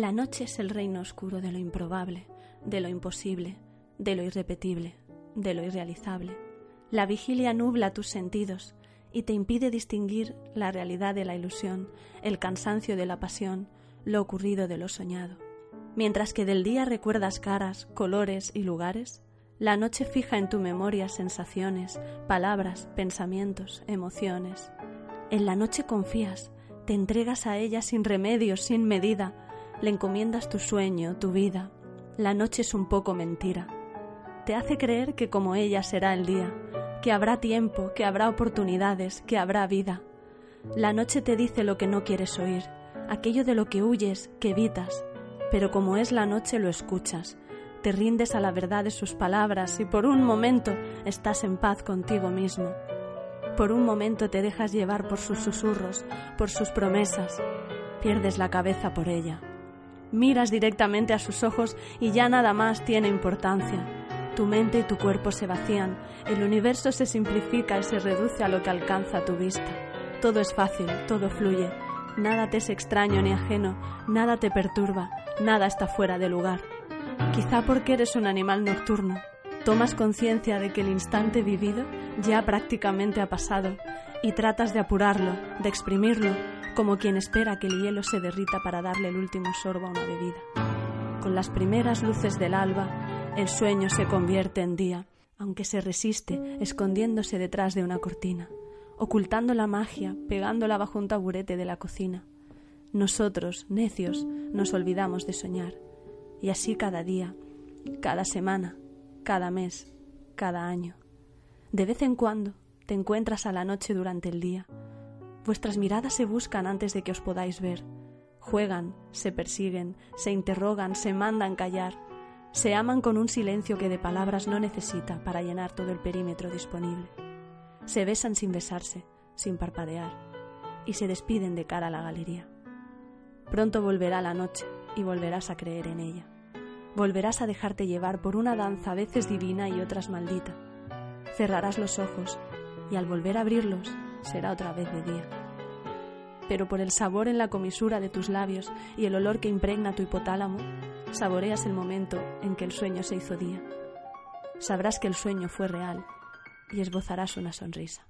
La noche es el reino oscuro de lo improbable, de lo imposible, de lo irrepetible, de lo irrealizable. La vigilia nubla tus sentidos y te impide distinguir la realidad de la ilusión, el cansancio de la pasión, lo ocurrido de lo soñado. Mientras que del día recuerdas caras, colores y lugares, la noche fija en tu memoria sensaciones, palabras, pensamientos, emociones. En la noche confías, te entregas a ella sin remedio, sin medida, le encomiendas tu sueño, tu vida. La noche es un poco mentira. Te hace creer que como ella será el día, que habrá tiempo, que habrá oportunidades, que habrá vida. La noche te dice lo que no quieres oír, aquello de lo que huyes, que evitas, pero como es la noche lo escuchas, te rindes a la verdad de sus palabras y por un momento estás en paz contigo mismo. Por un momento te dejas llevar por sus susurros, por sus promesas, pierdes la cabeza por ella. Miras directamente a sus ojos y ya nada más tiene importancia. Tu mente y tu cuerpo se vacían, el universo se simplifica y se reduce a lo que alcanza tu vista. Todo es fácil, todo fluye, nada te es extraño ni ajeno, nada te perturba, nada está fuera de lugar. Quizá porque eres un animal nocturno, tomas conciencia de que el instante vivido ya prácticamente ha pasado y tratas de apurarlo, de exprimirlo, como quien espera que el hielo se derrita para darle el último sorbo a una bebida. Con las primeras luces del alba, el sueño se convierte en día, aunque se resiste, escondiéndose detrás de una cortina, ocultando la magia, pegándola bajo un taburete de la cocina. Nosotros, necios, nos olvidamos de soñar, y así cada día, cada semana, cada mes, cada año. De vez en cuando te encuentras a la noche durante el día, Vuestras miradas se buscan antes de que os podáis ver. Juegan, se persiguen, se interrogan, se mandan callar. Se aman con un silencio que de palabras no necesita para llenar todo el perímetro disponible. Se besan sin besarse, sin parpadear, y se despiden de cara a la galería. Pronto volverá la noche y volverás a creer en ella. Volverás a dejarte llevar por una danza a veces divina y otras maldita. Cerrarás los ojos y al volver a abrirlos será otra vez de día. Pero por el sabor en la comisura de tus labios y el olor que impregna tu hipotálamo, saboreas el momento en que el sueño se hizo día. Sabrás que el sueño fue real y esbozarás una sonrisa.